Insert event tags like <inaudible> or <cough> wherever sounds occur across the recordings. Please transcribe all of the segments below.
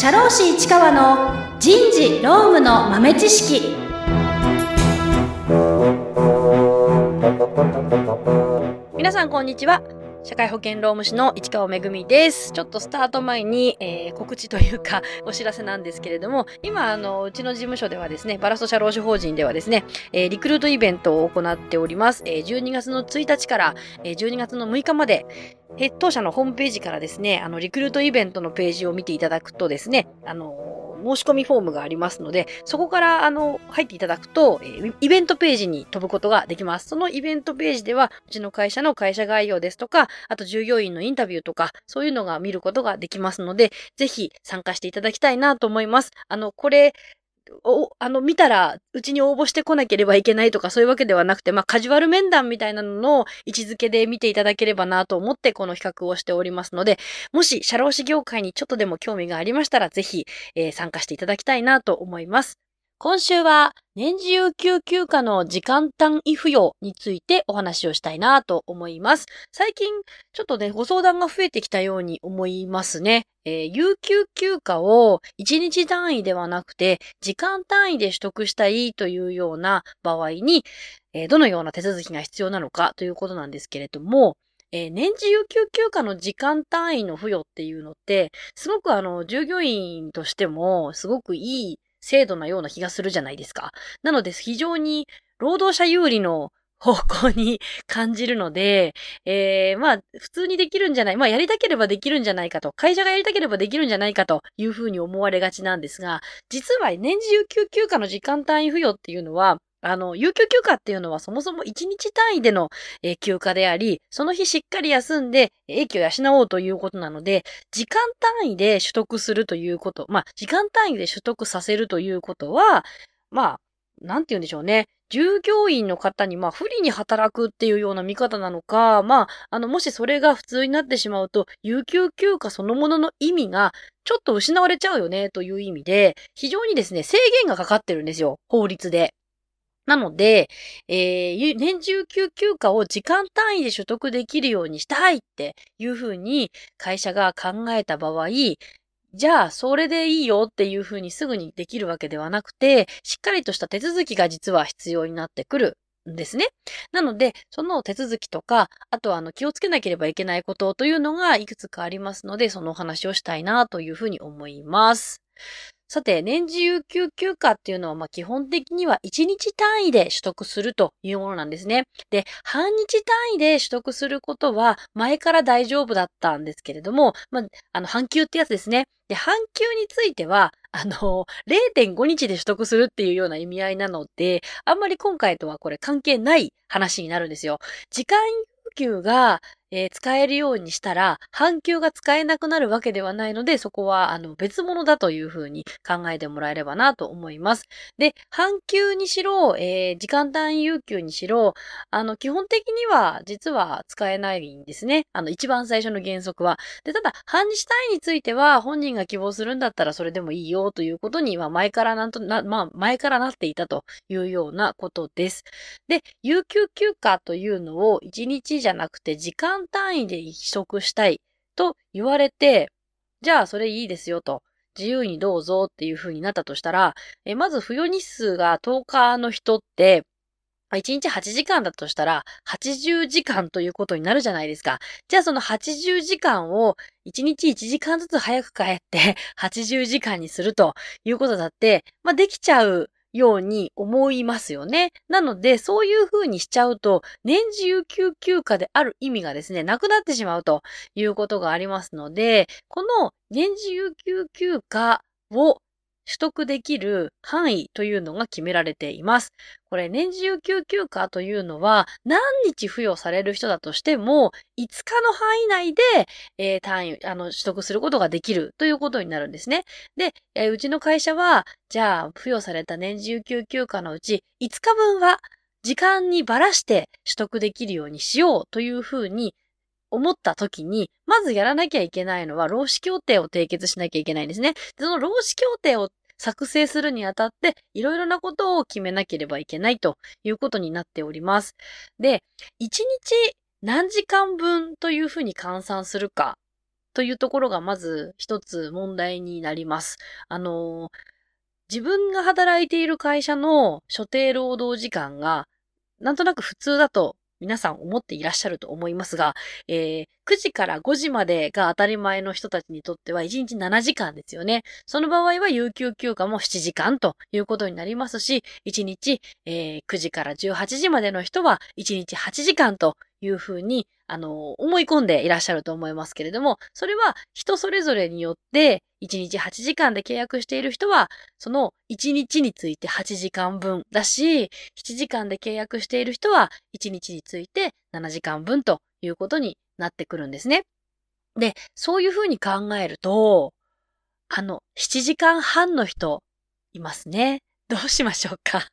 社労士市川の人事労務の豆知識。皆さんこんにちは。社会保険労務士の市川めぐみです。ちょっとスタート前に、えー、告知というか <laughs> お知らせなんですけれども、今、あの、うちの事務所ではですね、バラスト社労士法人ではですね、えー、リクルートイベントを行っております。えー、12月の1日から、えー、12月の6日まで、え当社のホームページからですね、あの、リクルートイベントのページを見ていただくとですね、あの申し込みフォームがありますので、そこからあの入っていただくと、えイベントページに飛ぶことができます。そのイベントページでは、うちの会社の会社概要ですとか、あと従業員のインタビューとか、そういうのが見ることができますので、ぜひ参加していただきたいなと思います。あの、これ、お、あの、見たら、うちに応募してこなければいけないとかそういうわけではなくて、まあ、カジュアル面談みたいなのの位置づけで見ていただければなと思ってこの比較をしておりますので、もし、社労士業界にちょっとでも興味がありましたら、ぜひ、えー、参加していただきたいなと思います。今週は年次有給休暇の時間単位付与についてお話をしたいなと思います。最近ちょっとね、ご相談が増えてきたように思いますね。えー、有給休暇を1日単位ではなくて時間単位で取得したいというような場合に、えー、どのような手続きが必要なのかということなんですけれども、えー、年次有給休暇の時間単位の付与っていうのって、すごくあの、従業員としてもすごくいい制度なような気がするじゃないですか。なので非常に労働者有利の方向に感じるので、えー、まあ、普通にできるんじゃない、まあ、やりたければできるんじゃないかと、会社がやりたければできるんじゃないかというふうに思われがちなんですが、実は年次有給休暇の時間単位付与っていうのは、あの、有給休暇っていうのはそもそも1日単位での、えー、休暇であり、その日しっかり休んで、英気を養おうということなので、時間単位で取得するということ、まあ、時間単位で取得させるということは、まあ、なんて言うんでしょうね。従業員の方に、まあ、不利に働くっていうような見方なのか、まあ、あの、もしそれが普通になってしまうと、有給休暇そのものの意味が、ちょっと失われちゃうよね、という意味で、非常にですね、制限がかかってるんですよ。法律で。なので、えー、年中休休暇を時間単位で取得できるようにしたいっていうふうに会社が考えた場合、じゃあ、それでいいよっていうふうにすぐにできるわけではなくて、しっかりとした手続きが実は必要になってくるんですね。なので、その手続きとか、あとはあの気をつけなければいけないことというのがいくつかありますので、そのお話をしたいなというふうに思います。さて、年次有給休暇っていうのは、まあ、基本的には1日単位で取得するというものなんですね。で、半日単位で取得することは前から大丈夫だったんですけれども、まあ、あの、半休ってやつですね。で、半休については、あの、0.5日で取得するっていうような意味合いなので、あんまり今回とはこれ関係ない話になるんですよ。時間有給が、えー、使えるようにしたら、半休が使えなくなるわけではないので、そこは、あの、別物だというふうに考えてもらえればなと思います。で、半休にしろ、えー、時間単位有給にしろ、あの、基本的には、実は使えないんですね。あの、一番最初の原則は。で、ただ、半日単位については、本人が希望するんだったらそれでもいいよということには、前からなんとな、まあ、前からなっていたというようなことです。で、有給休暇というのを1日じゃなくて時間単位で移植したいと言われて、じゃあそれいいですよと。自由にどうぞっていう風になったとしたら、えまず付与日数が10日の人って、1日8時間だとしたら、80時間ということになるじゃないですか。じゃあその80時間を1日1時間ずつ早く帰って80時間にするということだって、まあできちゃうように思いますよね。なので、そういうふうにしちゃうと、年次有給休暇である意味がですね、なくなってしまうということがありますので、この年次有給休暇を取得できる範囲というのが決められています。これ、年次有給休暇というのは、何日付与される人だとしても、5日の範囲内で、えー、単位、あの、取得することができるということになるんですね。で、えー、うちの会社は、じゃあ、付与された年次有給休暇のうち、5日分は、時間にばらして取得できるようにしようというふうに思った時に、まずやらなきゃいけないのは、労使協定を締結しなきゃいけないんですね。その労使協定を作成するにあたって、いろいろなことを決めなければいけないということになっております。で、1日何時間分というふうに換算するかというところがまず一つ問題になります。あの、自分が働いている会社の所定労働時間がなんとなく普通だと皆さん思っていらっしゃると思いますが、えー、9時から5時までが当たり前の人たちにとっては1日7時間ですよね。その場合は有給休暇も7時間ということになりますし、1日、えー、9時から18時までの人は1日8時間というふうにあの、思い込んでいらっしゃると思いますけれども、それは人それぞれによって、1日8時間で契約している人は、その1日について8時間分だし、7時間で契約している人は、1日について7時間分ということになってくるんですね。で、そういうふうに考えると、あの、7時間半の人、いますね。どうしましょうか？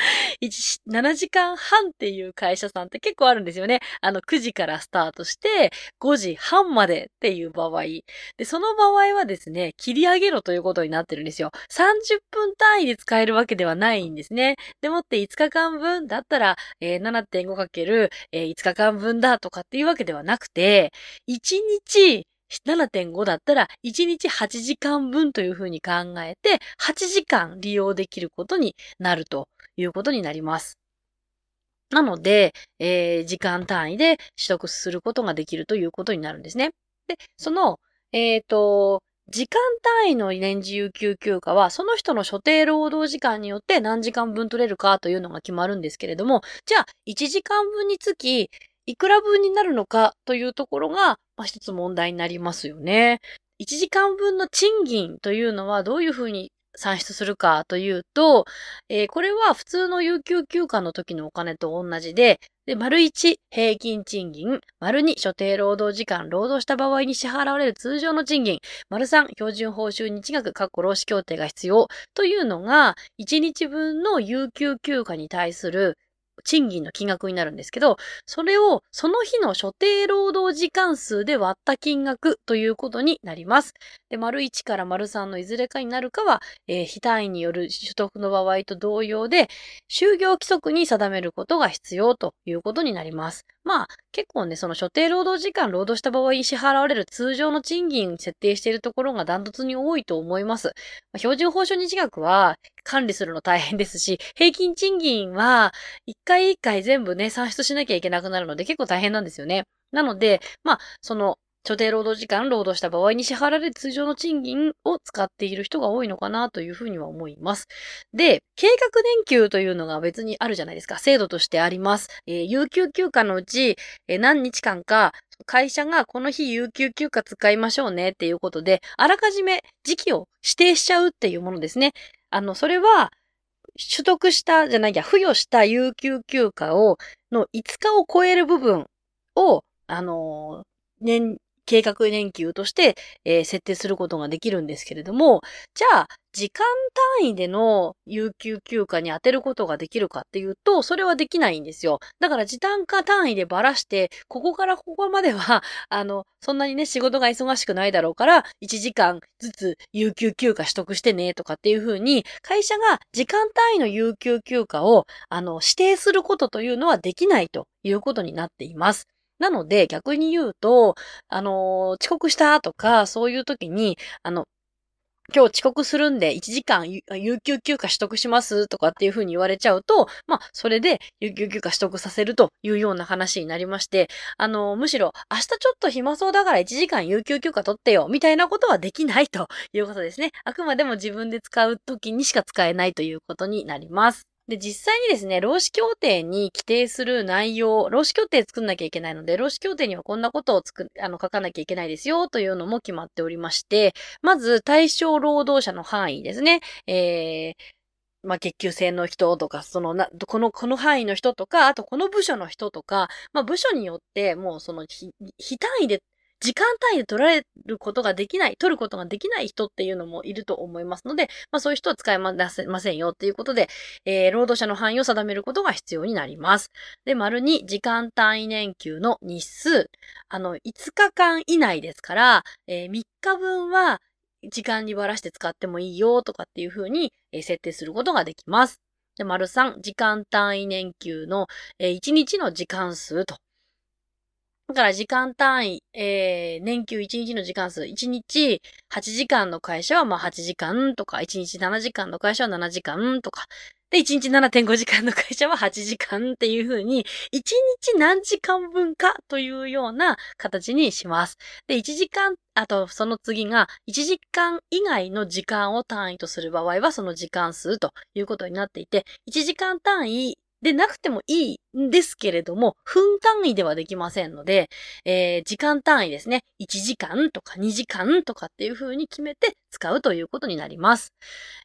<laughs> 7時間半っていう会社さんって結構あるんですよね。あの、9時からスタートして、5時半までっていう場合。で、その場合はですね、切り上げろということになってるんですよ。30分単位で使えるわけではないんですね。でもって5日間分だったら、えー、7.5× えー、5日間分だとかっていうわけではなくて、1日7.5だったら1日8時間分というふうに考えて8時間利用できることになるということになります。なので、えー、時間単位で取得することができるということになるんですね。で、その、えっ、ー、と、時間単位の年次有給休暇は、その人の所定労働時間によって何時間分取れるかというのが決まるんですけれども、じゃあ、1時間分につき、いくら分になるのかというところが、まあ、一つ問題になりますよね。1時間分の賃金というのはどういうふうに算出するかというと、えー、これは普通の有給休暇の時のお金と同じで、で、丸1、平均賃金、丸2、所定労働時間、労働した場合に支払われる通常の賃金、丸3、標準報酬日額、括弧労使協定が必要というのが、1日分の有給休暇に対する賃金の金額になるんですけど、それをその日の所定労働時間数で割った金額ということになります。で、丸1から丸3のいずれかになるかは、えー、非単位による所得の場合と同様で、就業規則に定めることが必要ということになります。まあ、結構ね、その所定労働時間労働した場合支払われる通常の賃金設定しているところがダントツに多いと思います。まあ、標準報酬日額は管理するの大変ですし、平均賃金は一回一回全部ね、算出しなきゃいけなくなるので結構大変なんですよね。なので、まあ、その所定労働時間労働した場合に支払われる通常の賃金を使っている人が多いのかなというふうには思います。で、計画年休というのが別にあるじゃないですか。制度としてあります。えー、有給休暇のうち、えー、何日間か会社がこの日有給休暇使いましょうねっていうことで、あらかじめ時期を指定しちゃうっていうものですね。あの、それは、取得したじゃないや、付与した有給休暇を、の5日を超える部分を、あの年、計画年休として、えー、設定することができるんですけれども、じゃあ、時間単位での有給休暇に当てることができるかっていうと、それはできないんですよ。だから時短化単位でばらして、ここからここまでは、<laughs> あの、そんなにね、仕事が忙しくないだろうから、1時間ずつ有給休暇取得してね、とかっていうふうに、会社が時間単位の有給休暇を、あの、指定することというのはできないということになっています。なので、逆に言うと、あの、遅刻したとか、そういう時に、あの、今日遅刻するんで1時間有給休暇取得しますとかっていう風に言われちゃうと、まあ、それで有給休暇取得させるというような話になりまして、あの、むしろ明日ちょっと暇そうだから1時間有給休暇取ってよ、みたいなことはできないということですね。あくまでも自分で使う時にしか使えないということになります。で、実際にですね、労使協定に規定する内容、労使協定作んなきゃいけないので、労使協定にはこんなことをつく、あの、書かなきゃいけないですよ、というのも決まっておりまして、まず、対象労働者の範囲ですね。えー、まあ、月給制の人とか、そのな、この、この範囲の人とか、あとこの部署の人とか、まあ、部署によって、もうその、非単位で時間単位で取られることができない、取ることができない人っていうのもいると思いますので、まあそういう人は使いませんよっていうことで、えー、労働者の範囲を定めることが必要になります。で、丸に時間単位年休の日数。あの、5日間以内ですから、えー、3日分は時間にばらして使ってもいいよとかっていうふうに、設定することができます。で、丸3、時間単位年休の、え、1日の時間数と。だから時間単位、えー、年休1日の時間数、1日8時間の会社はまあ8時間とか、1日7時間の会社は7時間とか、で、1日7.5時間の会社は8時間っていう風に、1日何時間分かというような形にします。で、1時間、あとその次が1時間以外の時間を単位とする場合はその時間数ということになっていて、1時間単位でなくてもいいんですけれども、分単位ではできませんので、えー、時間単位ですね。1時間とか2時間とかっていう風に決めて使うということになります。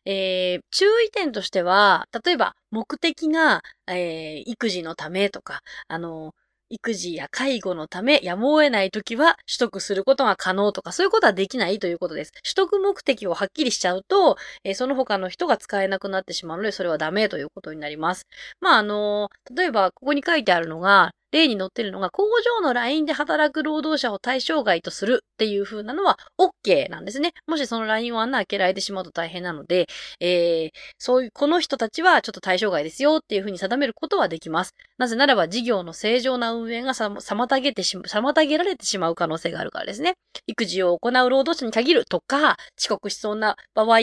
えー、注意点としては、例えば目的が、えー、育児のためとか、あの、育児や介護のためやむを得ない時は取得することが可能とかそういうことはできないということです。取得目的をはっきりしちゃうと、えー、その他の人が使えなくなってしまうのでそれはダメということになります。まああのー、例えばここに書いてあるのが例に載ってるのが、工場のラインで働く労働者を対象外とするっていう風なのは OK なんですね。もしそのラインを穴開けられてしまうと大変なので、えー、そういう、この人たちはちょっと対象外ですよっていう風に定めることはできます。なぜならば事業の正常な運営が妨げてし、妨げられてしまう可能性があるからですね。育児を行う労働者に限るとか、遅刻しそうな場合、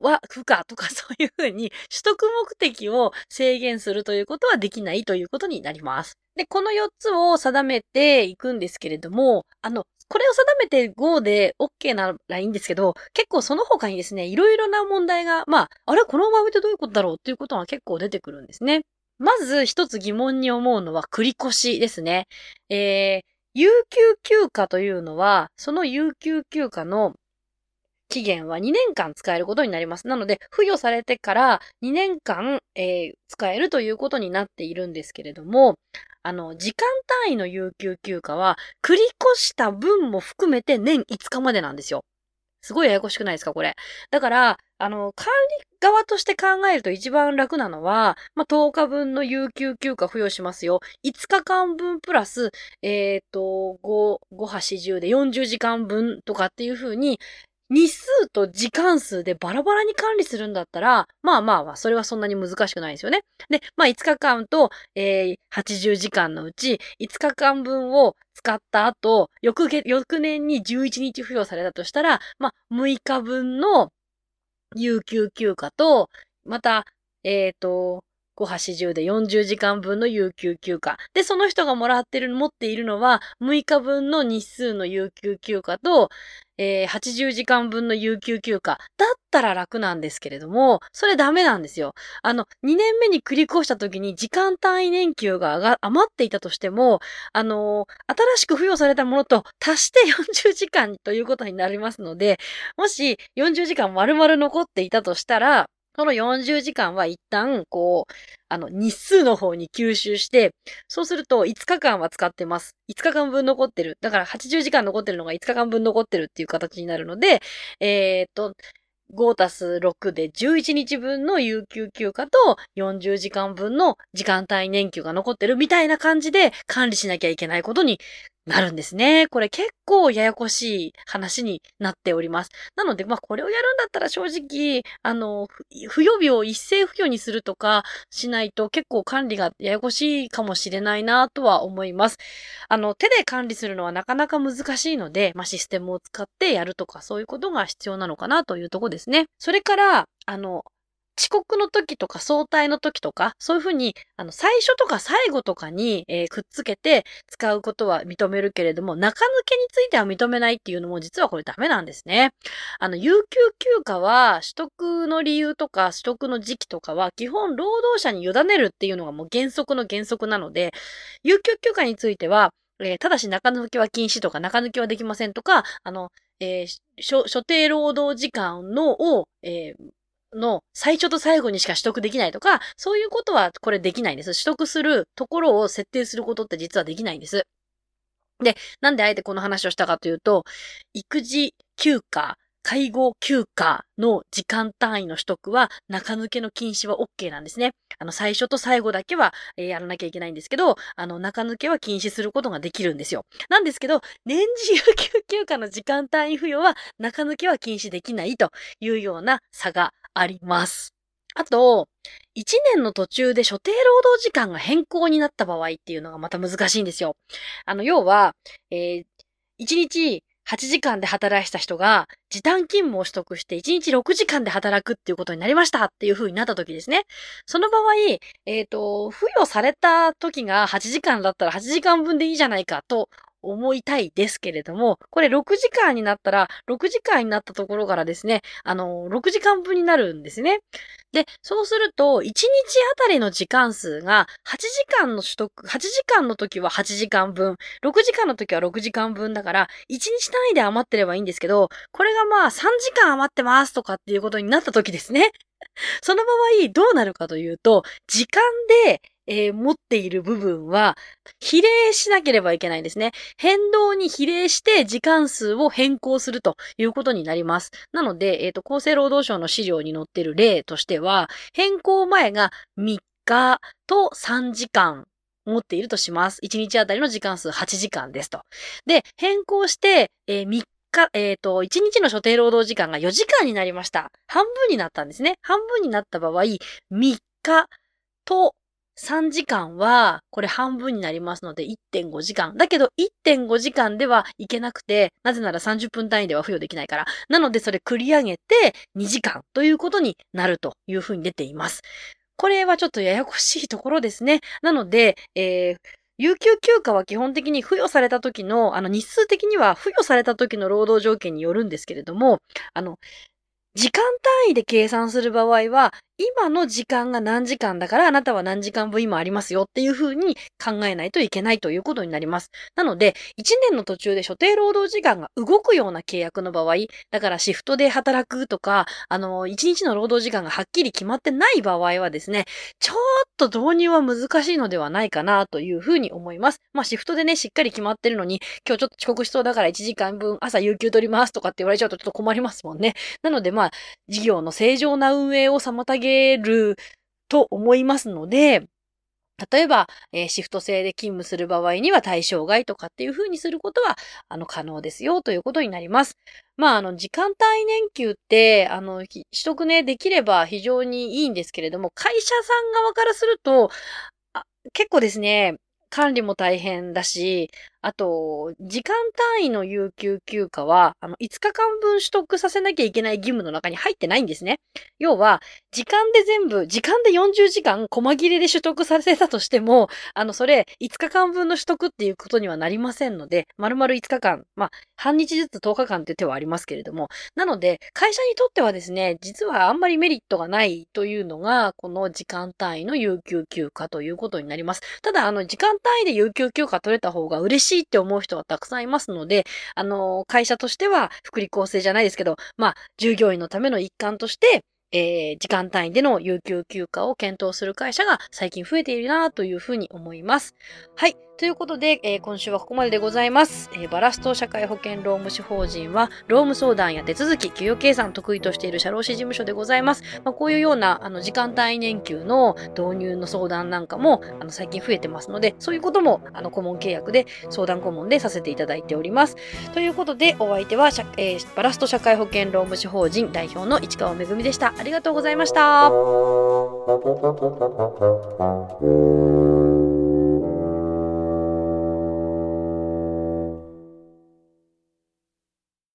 は不可とかそういうふうに取得目的を制限するということはできないということになります。で、この4つを定めていくんですけれども、あの、これを定めて Go で OK ならいいんですけど、結構その他にですね、いろいろな問題が、まあ、あれこの場合ってどういうことだろうっていうことが結構出てくるんですね。まず一つ疑問に思うのは繰り越しですね。えー、有給休暇というのは、その有給休暇の期限は2年間使えることになります。なので、付与されてから2年間、えー、使えるということになっているんですけれども、あの、時間単位の有給休暇は、繰り越した分も含めて年5日までなんですよ。すごいややこしくないですか、これ。だから、あの、管理側として考えると一番楽なのは、まあ、10日分の有給休暇付与しますよ。5日間分プラス、えっ、ー、と、5、5、8、10で40時間分とかっていう風に、日数と時間数でバラバラに管理するんだったら、まあまあまあ、それはそんなに難しくないですよね。で、まあ5日間と、えー、80時間のうち、5日間分を使った後、翌翌年に11日付与されたとしたら、まあ6日分の有給休暇と、また、えっ、ー、と、5、80で40時間分の有給休暇。で、その人がもらってる、持っているのは、6日分の日数の有給休暇と、えー、80時間分の有給休暇。だったら楽なんですけれども、それダメなんですよ。あの、2年目に繰り越した時に時間単位年給がが余っていたとしても、あのー、新しく付与されたものと足して40時間ということになりますので、もし40時間丸々残っていたとしたら、その40時間は一旦、こう、あの、日数の方に吸収して、そうすると5日間は使ってます。5日間分残ってる。だから80時間残ってるのが5日間分残ってるっていう形になるので、えー、っと、5たす6で11日分の有給休暇と40時間分の時間帯年休が残ってるみたいな感じで管理しなきゃいけないことになるんですね。これ結構ややこしい話になっております。なので、まあこれをやるんだったら正直、あの、付与日を一斉付与にするとかしないと結構管理がややこしいかもしれないなとは思います。あの、手で管理するのはなかなか難しいので、まあシステムを使ってやるとかそういうことが必要なのかなというとこですね。それから、あの、遅刻の時とか早退の時とか、そういうふうに、あの、最初とか最後とかに、えー、くっつけて使うことは認めるけれども、中抜けについては認めないっていうのも実はこれダメなんですね。あの、有給休暇は取得の理由とか取得の時期とかは基本労働者に委ねるっていうのがもう原則の原則なので、有給休暇については、えー、ただし中抜きは禁止とか中抜きはできませんとか、あの、えー、所定労働時間のを、えー、の最初と最後にしか取得できないとか、そういうことはこれできないんです。取得するところを設定することって実はできないんです。で、なんであえてこの話をしたかというと、育児休暇、介護休暇の時間単位の取得は中抜けの禁止は OK なんですね。あの、最初と最後だけは、えー、やらなきゃいけないんですけど、あの、中抜けは禁止することができるんですよ。なんですけど、年次有給休暇の時間単位付与は中抜けは禁止できないというような差があります。あと、1年の途中で所定労働時間が変更になった場合っていうのがまた難しいんですよ。あの、要は、えー、1日8時間で働いた人が、時短勤務を取得して1日6時間で働くっていうことになりましたっていう風になった時ですね。その場合、えっ、ー、と、付与された時が8時間だったら8時間分でいいじゃないかと思いたいですけれども、これ6時間になったら、6時間になったところからですね、あの、6時間分になるんですね。で、そうすると、1日あたりの時間数が、8時間の取得、8時間の時は8時間分、6時間の時は6時間分だから、1日単位で余ってればいいんですけど、これがまあ3時間余ってますとかっていうことになった時ですね。その場合、どうなるかというと、時間で、えー、持っている部分は、比例しなければいけないんですね。変動に比例して時間数を変更するということになります。なので、えっ、ー、と、厚生労働省の資料に載っている例としては、変更前が3日と3時間持っているとします。1日あたりの時間数8時間ですと。で、変更して、えー、3日、えっ、ー、と、1日の所定労働時間が4時間になりました。半分になったんですね。半分になった場合、3日と3時間は、これ半分になりますので1.5時間。だけど1.5時間ではいけなくて、なぜなら30分単位では付与できないから。なのでそれ繰り上げて2時間ということになるというふうに出ています。これはちょっとややこしいところですね。なので、えー、有給休暇は基本的に付与された時の、あの日数的には付与された時の労働条件によるんですけれども、あの、時間単位で計算する場合は、今の時間が何時間だからあなたは何時間分今ありますよっていうふうに考えないといけないということになります。なので、1年の途中で所定労働時間が動くような契約の場合、だからシフトで働くとか、あの、1日の労働時間がはっきり決まってない場合はですね、ちょっと導入は難しいのではないかなというふうに思います。まあシフトでね、しっかり決まってるのに、今日ちょっと遅刻しそうだから1時間分朝有給取りますとかって言われちゃうとちょっと困りますもんね。なのでまあ、事業の正常な運営を妨げげると思いますので、例えば、えー、シフト制で勤務する場合には対象外とかっていう風にすることは、あの、可能ですよということになります。まあ、あの、時間帯年給って、あの、取得ね、できれば非常にいいんですけれども、会社さん側からすると、結構ですね、管理も大変だし、あと、時間単位の有給休暇は、あの、5日間分取得させなきゃいけない義務の中に入ってないんですね。要は、時間で全部、時間で40時間、細切れで取得させたとしても、あの、それ、5日間分の取得っていうことにはなりませんので、丸々5日間、まあ、半日ずつ10日間って手はありますけれども、なので、会社にとってはですね、実はあんまりメリットがないというのが、この時間単位の有給休暇ということになります。ただ、あの、時間単位で有給休暇取れた方が嬉しいしいって思う人はたくさんいますので、あの、会社としては福利厚生じゃないですけど、まあ、従業員のための一環として、えー、時間単位での有給休暇を検討する会社が最近増えているなというふうに思います。はい。ということで、えー、今週はここまででございます。えー、バラスト社会保険労務士法人は、労務相談や手続き、給与計算得意としている社労士事務所でございます。まあ、こういうような、あの、時間単位年休の導入の相談なんかも、あの、最近増えてますので、そういうことも、あの、顧問契約で、相談顧問でさせていただいております。ということで、お相手は、えー、バラスト社会保険労務士法人代表の市川めぐみでした。ありがとうございました。<laughs>